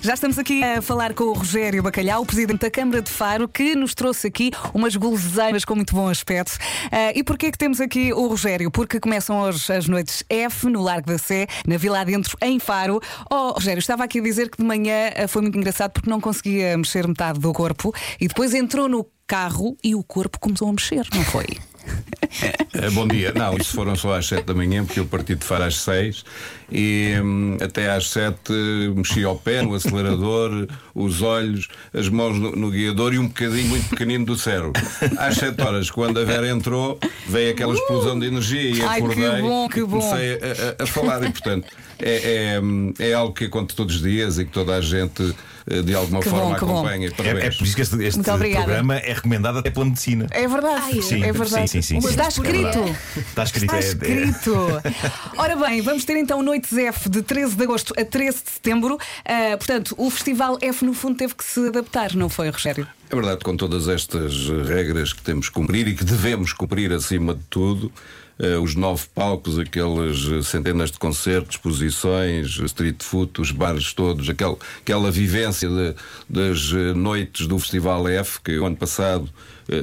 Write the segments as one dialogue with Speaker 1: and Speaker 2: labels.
Speaker 1: Já estamos aqui a falar com o Rogério Bacalhau, presidente da Câmara de Faro, que nos trouxe aqui umas guloseimas com muito bom aspecto. Uh, e porquê que temos aqui o Rogério? Porque começam hoje as noites F no Largo da Sé, na Vila Adentro, em Faro. Oh, Rogério, estava aqui a dizer que de manhã uh, foi muito engraçado porque não conseguia mexer metade do corpo e depois entrou no carro e o corpo começou a mexer, não foi?
Speaker 2: Eh, bom dia. Não, isso foram só às 7 da manhã, porque eu parti de Faro às 6 e hum, até às 7 mexi ao pé, no acelerador, os olhos, as mãos no, no, guiador e um bocadinho muito pequenino do cérebro. Às 7 horas, quando a Vera entrou, veio aquela explosão de energia e
Speaker 1: Ai,
Speaker 2: acordei
Speaker 1: que bom, que
Speaker 2: e
Speaker 1: bom.
Speaker 2: comecei a, a, a falar e, portanto, é, é, é, algo que acontece todos os dias e que toda a gente eh, de alguma
Speaker 1: que
Speaker 2: forma
Speaker 1: bom,
Speaker 2: acompanha.
Speaker 3: É, é, por isso que este, este programa é recomendado até pela medicina.
Speaker 1: É verdade,
Speaker 3: Ai, sim,
Speaker 1: é verdade.
Speaker 3: Sim, sim, sim,
Speaker 1: Está escrito.
Speaker 3: Está escrito.
Speaker 1: Está escrito. Ora bem, vamos ter então Noites F de 13 de agosto a 13 de setembro. Uh, portanto, o Festival F, no fundo, teve que se adaptar, não foi, Rogério?
Speaker 2: É verdade, com todas estas regras que temos que cumprir e que devemos cumprir acima de tudo. Uh, os nove palcos, aquelas centenas de concertos, exposições, street food, os bares todos, aquel, aquela vivência de, das noites do Festival F, que o ano passado,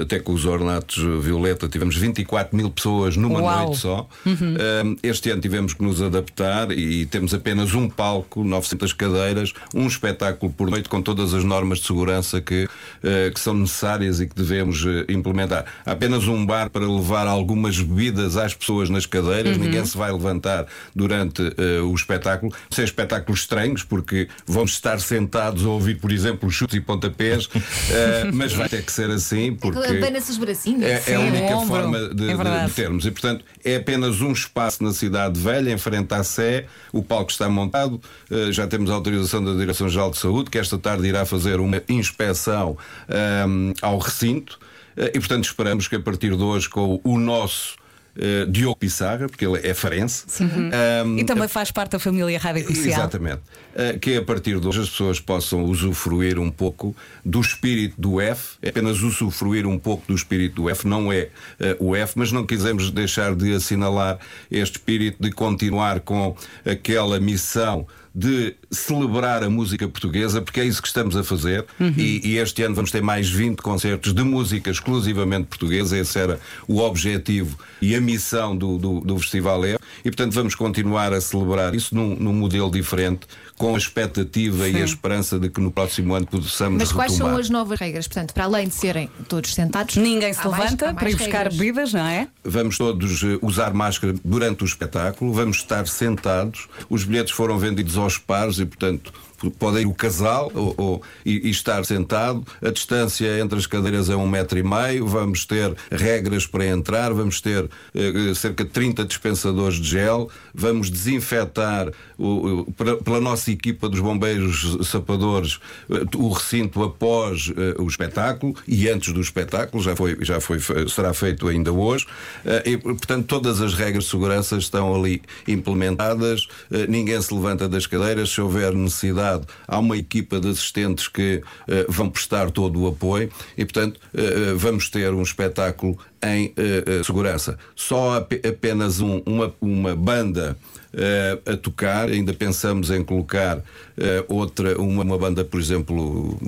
Speaker 2: até com os ornatos Violeta, tivemos 24 mil pessoas numa
Speaker 1: Uau.
Speaker 2: noite só.
Speaker 1: Uhum.
Speaker 2: Uh, este ano tivemos que nos adaptar e temos apenas um palco, 900 cadeiras, um espetáculo por noite com todas as normas de segurança que, que são necessárias e que devemos implementar. Há apenas um bar para levar algumas bebidas às pessoas nas cadeiras,
Speaker 1: Uhum.
Speaker 2: ninguém se vai levantar durante uh, o espetáculo. Sem espetáculos estranhos, porque vamos estar sentados a ouvir, por exemplo, chutes e pontapés, uh, mas vai ter que ser assim, porque
Speaker 4: Abana-se os bracinhos.
Speaker 2: é, é a
Speaker 1: Sim,
Speaker 2: única
Speaker 1: ombro.
Speaker 2: forma de,
Speaker 1: É
Speaker 2: de- termos. E, portanto, é apenas um espaço na Cidade Velha, em frente à Sé. O palco está montado. Uh, já temos a autorização da Direção-Geral de Saúde, que esta tarde irá fazer uma inspeção um, ao recinto. Uh, e, portanto, esperamos que a partir de hoje, com o nosso uh, Diogo Pissarra, porque ele é farense. um,
Speaker 1: E também faz parte da família Rádio Comercial.
Speaker 2: Exatamente. Uh, que a partir de hoje as pessoas possam usufruir um pouco do espírito do F, é apenas usufruir um pouco do espírito do F, não é uh, o F, mas não quisemos deixar de assinalar este espírito de continuar com aquela missão de celebrar a música portuguesa, porque é isso que estamos a fazer. E, e este ano vamos ter mais 20 concertos de música exclusivamente portuguesa. Esse era o objetivo e a missão do, do, do Festival E. E, portanto, vamos continuar a celebrar isso num, num modelo diferente, com a expectativa e a esperança de que no próximo ano possamos
Speaker 4: Mas quais
Speaker 2: retomar.
Speaker 4: são as novas regras? Portanto, para além de serem todos sentados,
Speaker 1: Ninguém se levanta
Speaker 4: mais
Speaker 1: para ir buscar
Speaker 4: regras.
Speaker 1: bebidas, não é?
Speaker 2: Vamos todos eh, usar máscara durante o espetáculo, vamos estar sentados. Os bilhetes foram vendidos aos pares e, portanto, pode ir o casal ou, ou- e, e estar sentado. A distância entre as cadeiras é um metro e meio. Vamos ter regras para entrar, vamos ter eh, cerca de 30 dispensadores de gel. Vamos desinfetar o- o- pela nossa equipa dos bombeiros sapadores eh, o recinto após eh, o espetáculo e antes do espetáculo, já foi, já foi, será feito ainda hoje. Eh, e, portanto, todas as regras de segurança estão ali implementadas. Eh, ninguém se levanta das cadeiras. Se houver necessidade, há uma equipa de assistentes que eh, vão prestar todo o apoio e, portanto, eh, vamos ter um espetáculo em eh, segurança. Só ap- apenas um- uma, uma banda eh, a tocar, ainda pensamos em colocar eh, outra, uma, uma banda, por exemplo,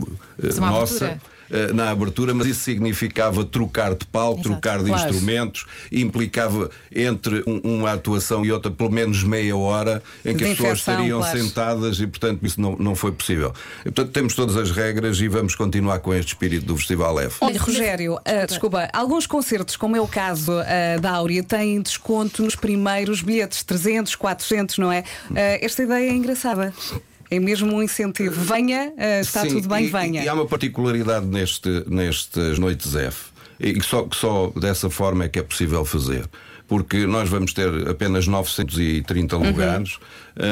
Speaker 4: uma
Speaker 2: nossa. Eh, Na abertura, mas isso significava trocar de palco,
Speaker 4: Exato,
Speaker 2: trocar de instrumentos, implicava entre um- uma atuação e outra pelo menos meia hora em que
Speaker 1: De
Speaker 2: as pessoas estariam
Speaker 1: claro.
Speaker 2: sentadas e, portanto, isso não, não foi possível. E, portanto, temos todas as regras e vamos continuar com este espírito do Festival F.
Speaker 1: Olha, Rogério, ah, desculpa, alguns concertos, como é o caso ah, da Áurea, têm desconto nos primeiros bilhetes, 300, 400, não é? Esta ideia é engraçada. É mesmo um incentivo. Venha, ah, está
Speaker 2: Sim,
Speaker 1: tudo bem,
Speaker 2: e,
Speaker 1: venha.
Speaker 2: E há uma particularidade neste, nestas noites F, e só, que só dessa forma é que é possível fazer. Porque nós vamos ter apenas 930
Speaker 1: Uhum.
Speaker 2: lugares,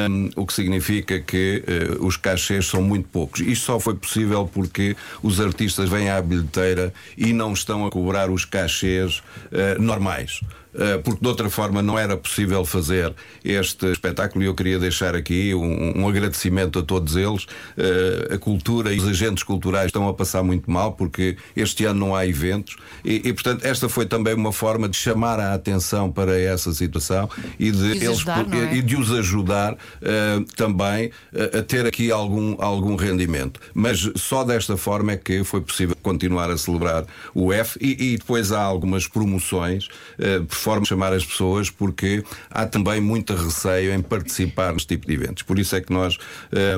Speaker 2: hum, o que significa que eh, os cachês são muito poucos. Isto só foi possível porque os artistas vêm à bilheteira e não estão a cobrar os cachês eh, normais. Eh, porque de outra forma não era possível fazer este espetáculo e eu queria deixar aqui um, um agradecimento a todos eles. Eh, a cultura e os agentes culturais estão a passar muito mal porque este ano não há eventos e, e portanto, esta foi também uma forma de chamar a atenção para essa situação e de,
Speaker 4: de eles ajudar,
Speaker 2: é? e de os ajudar uh, também uh, a ter aqui algum, algum rendimento. Mas só desta forma é que foi possível continuar a celebrar o F e, e depois há algumas promoções uh, forma de chamar as pessoas, porque há também muita receio em participar neste tipo de eventos. Por isso é que nós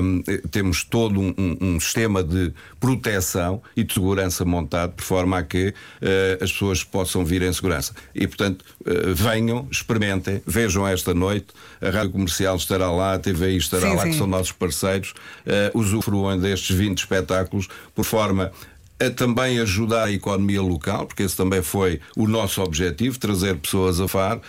Speaker 2: um, temos todo um, um, sistema de proteção e de segurança montado, por forma a que as pessoas possam vir em segurança. E, portanto, venham, experimentem, vejam esta noite. A Rádio Comercial estará lá, a TVI estará sim, lá, sim. que são nossos parceiros. Uh, usufruam destes 20 espetáculos, por forma a também ajudar a economia local, porque esse também foi o nosso objetivo, trazer pessoas a FAR uh,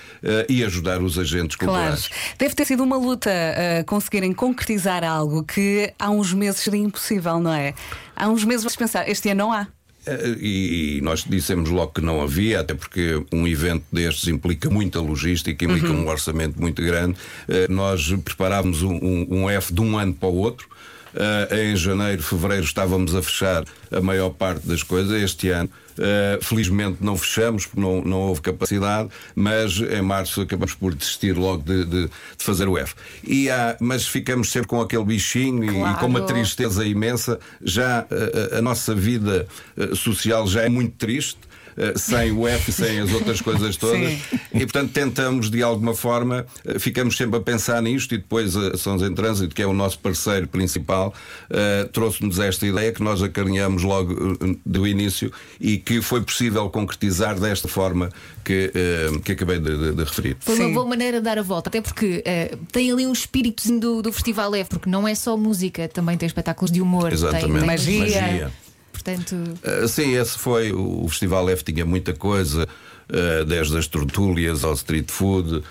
Speaker 2: e ajudar os agentes culturais.
Speaker 1: Claro. Deve ter sido uma luta uh, conseguirem concretizar algo que há uns meses seria impossível, não é? Há uns meses vocês pensar, este ano não há.
Speaker 2: Eh, e nós dissemos logo que não havia, até porque um evento destes implica muita logística, implica uhum. um orçamento muito grande. Nós preparávamos um, um F de um ano para o outro. Uh, em janeiro, fevereiro estávamos a fechar a maior parte das coisas. Este ano, uh, felizmente, não fechamos porque não, não houve capacidade, mas em março acabamos por desistir logo de, de, de fazer o F. E há, mas ficamos sempre com aquele bichinho claro. e, com uma tristeza imensa. Já uh, a nossa vida social já é muito triste. Eh, sem o F, sem as outras coisas todas. Sim. E portanto tentamos de alguma forma, eh, ficamos sempre a pensar nisto e depois a Sons em Trânsito, que é o nosso parceiro principal, trouxe-nos esta ideia que nós acarinhamos logo do início e que foi possível concretizar desta forma que, que acabei de, de, de referir.
Speaker 4: Foi Sim. uma boa maneira de dar a volta, até porque tem ali um espírito do, do Festival F, porque não é só música, também tem espetáculos de humor,
Speaker 2: Exatamente.
Speaker 4: tem, tem
Speaker 1: magia. magia.
Speaker 4: Portanto...
Speaker 2: Uh, sim, esse foi. O Festival F tinha muita coisa, uh, desde as tertúlias ao street food, uh,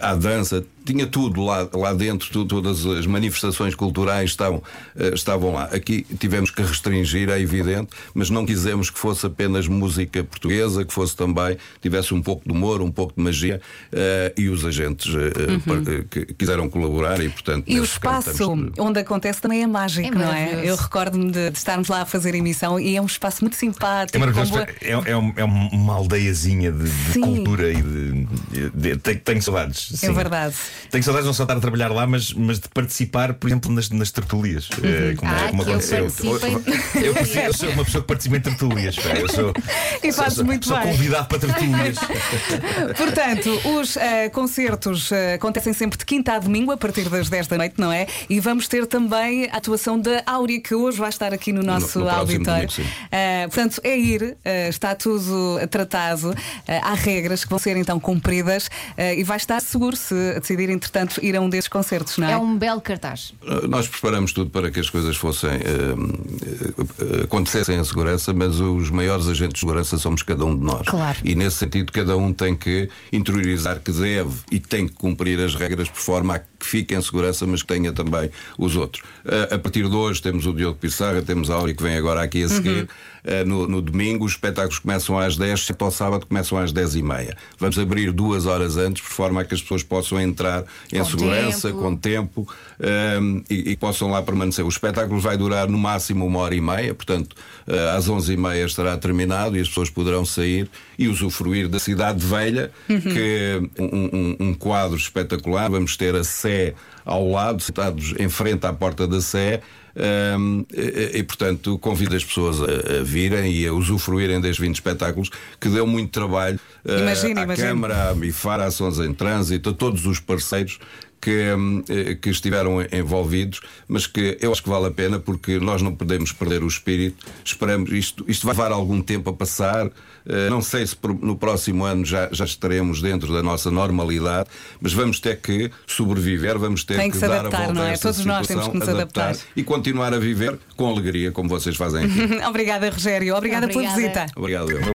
Speaker 2: à dança tinha tudo lá, lá dentro, tudo, todas as manifestações culturais estavam, uh, estavam lá. Aqui tivemos que restringir, é evidente, mas não quisemos que fosse apenas música portuguesa, que fosse também, tivesse um pouco de humor, um pouco de magia, uh, e os agentes uh, uhum. que quiseram colaborar e, portanto.
Speaker 1: E o espaço onde acontece também é mágico, é não é? Eu recordo-me de, de, estarmos lá a fazer emissão e é um espaço muito simpático.
Speaker 3: É maravilhoso, boa... é, é, é, uma aldeiazinha de, de cultura e de. de, tenho, tenho saudades.
Speaker 1: É verdade.
Speaker 3: Tenho saudades não só estar a trabalhar lá, mas, mas de participar, por exemplo, nas, nas tertulias.
Speaker 4: Uhum. É, como, ah, como aconteceu. Eu,
Speaker 3: eu, eu, sou uma pessoa que participa em tertulias. Eu sou,
Speaker 1: e fazes
Speaker 3: sou,
Speaker 1: muito
Speaker 3: sou
Speaker 1: bem.
Speaker 3: convidado para tertulias.
Speaker 1: Portanto, os uh, concertos uh, acontecem sempre de quinta a domingo, a partir das 10 da noite, não é? E vamos ter também a atuação da Áurea, que hoje vai estar aqui no nosso no, no auditório. Uh, portanto, é ir, está tudo tratado, há regras que vão ser então cumpridas e vai estar seguro se decidir decidir, entretanto, ir a um desses concertos, não é?
Speaker 4: É um belo cartaz.
Speaker 2: Uh, nós preparamos tudo para que as coisas fossem uh, uh, acontecessem em segurança, mas os maiores agentes de segurança somos cada um de nós.
Speaker 1: Claro.
Speaker 2: E nesse sentido, cada um tem que interiorizar que deve e tem que cumprir as regras por forma a que fique em segurança, mas que tenha também os outros. Uh, a partir de hoje temos o Diogo Pissarra, temos a Áurea que vem agora aqui a seguir. Uhum. Uh, no, no, domingo, os espetáculos começam às 10, exceto ao sábado começam às 10 e meia. Vamos abrir duas horas antes, por forma a que as pessoas possam entrar em com segurança, tempo. com tempo um, e, e, possam lá permanecer. O espetáculo vai durar no máximo uma hora e meia, portanto, uh, às 11 e meia estará terminado e as pessoas poderão sair e usufruir da Cidade Velha, uhum. que é um, um, um, quadro espetacular. Vamos ter a Sé ao lado, sentados em frente à porta da Sé. Um, e, e, portanto, convido as pessoas a, a, virem e a usufruírem destes 20 espetáculos que deu muito trabalho uh, à
Speaker 1: imagina.
Speaker 2: Câmara, à MIFAR, à Sons em Trânsito, a todos os parceiros que, hum, eh, que estiveram envolvidos, mas que eu acho que vale a pena porque nós não podemos perder o espírito. Esperamos, isto, isto vai levar algum tempo a passar. Eh, não sei se no próximo ano já, já estaremos dentro da nossa normalidade, mas vamos ter que sobreviver, vamos ter
Speaker 1: Tem que,
Speaker 2: que
Speaker 1: dar
Speaker 2: adaptar,
Speaker 1: a volta
Speaker 2: não
Speaker 1: é? a esta
Speaker 2: Todos nós
Speaker 1: temos que nos adaptar,
Speaker 2: adaptar, e continuar a viver com alegria, como vocês fazem aqui.
Speaker 1: Obrigada, Rogério. Obrigada, Obrigada. pela visita.
Speaker 2: Obrigado.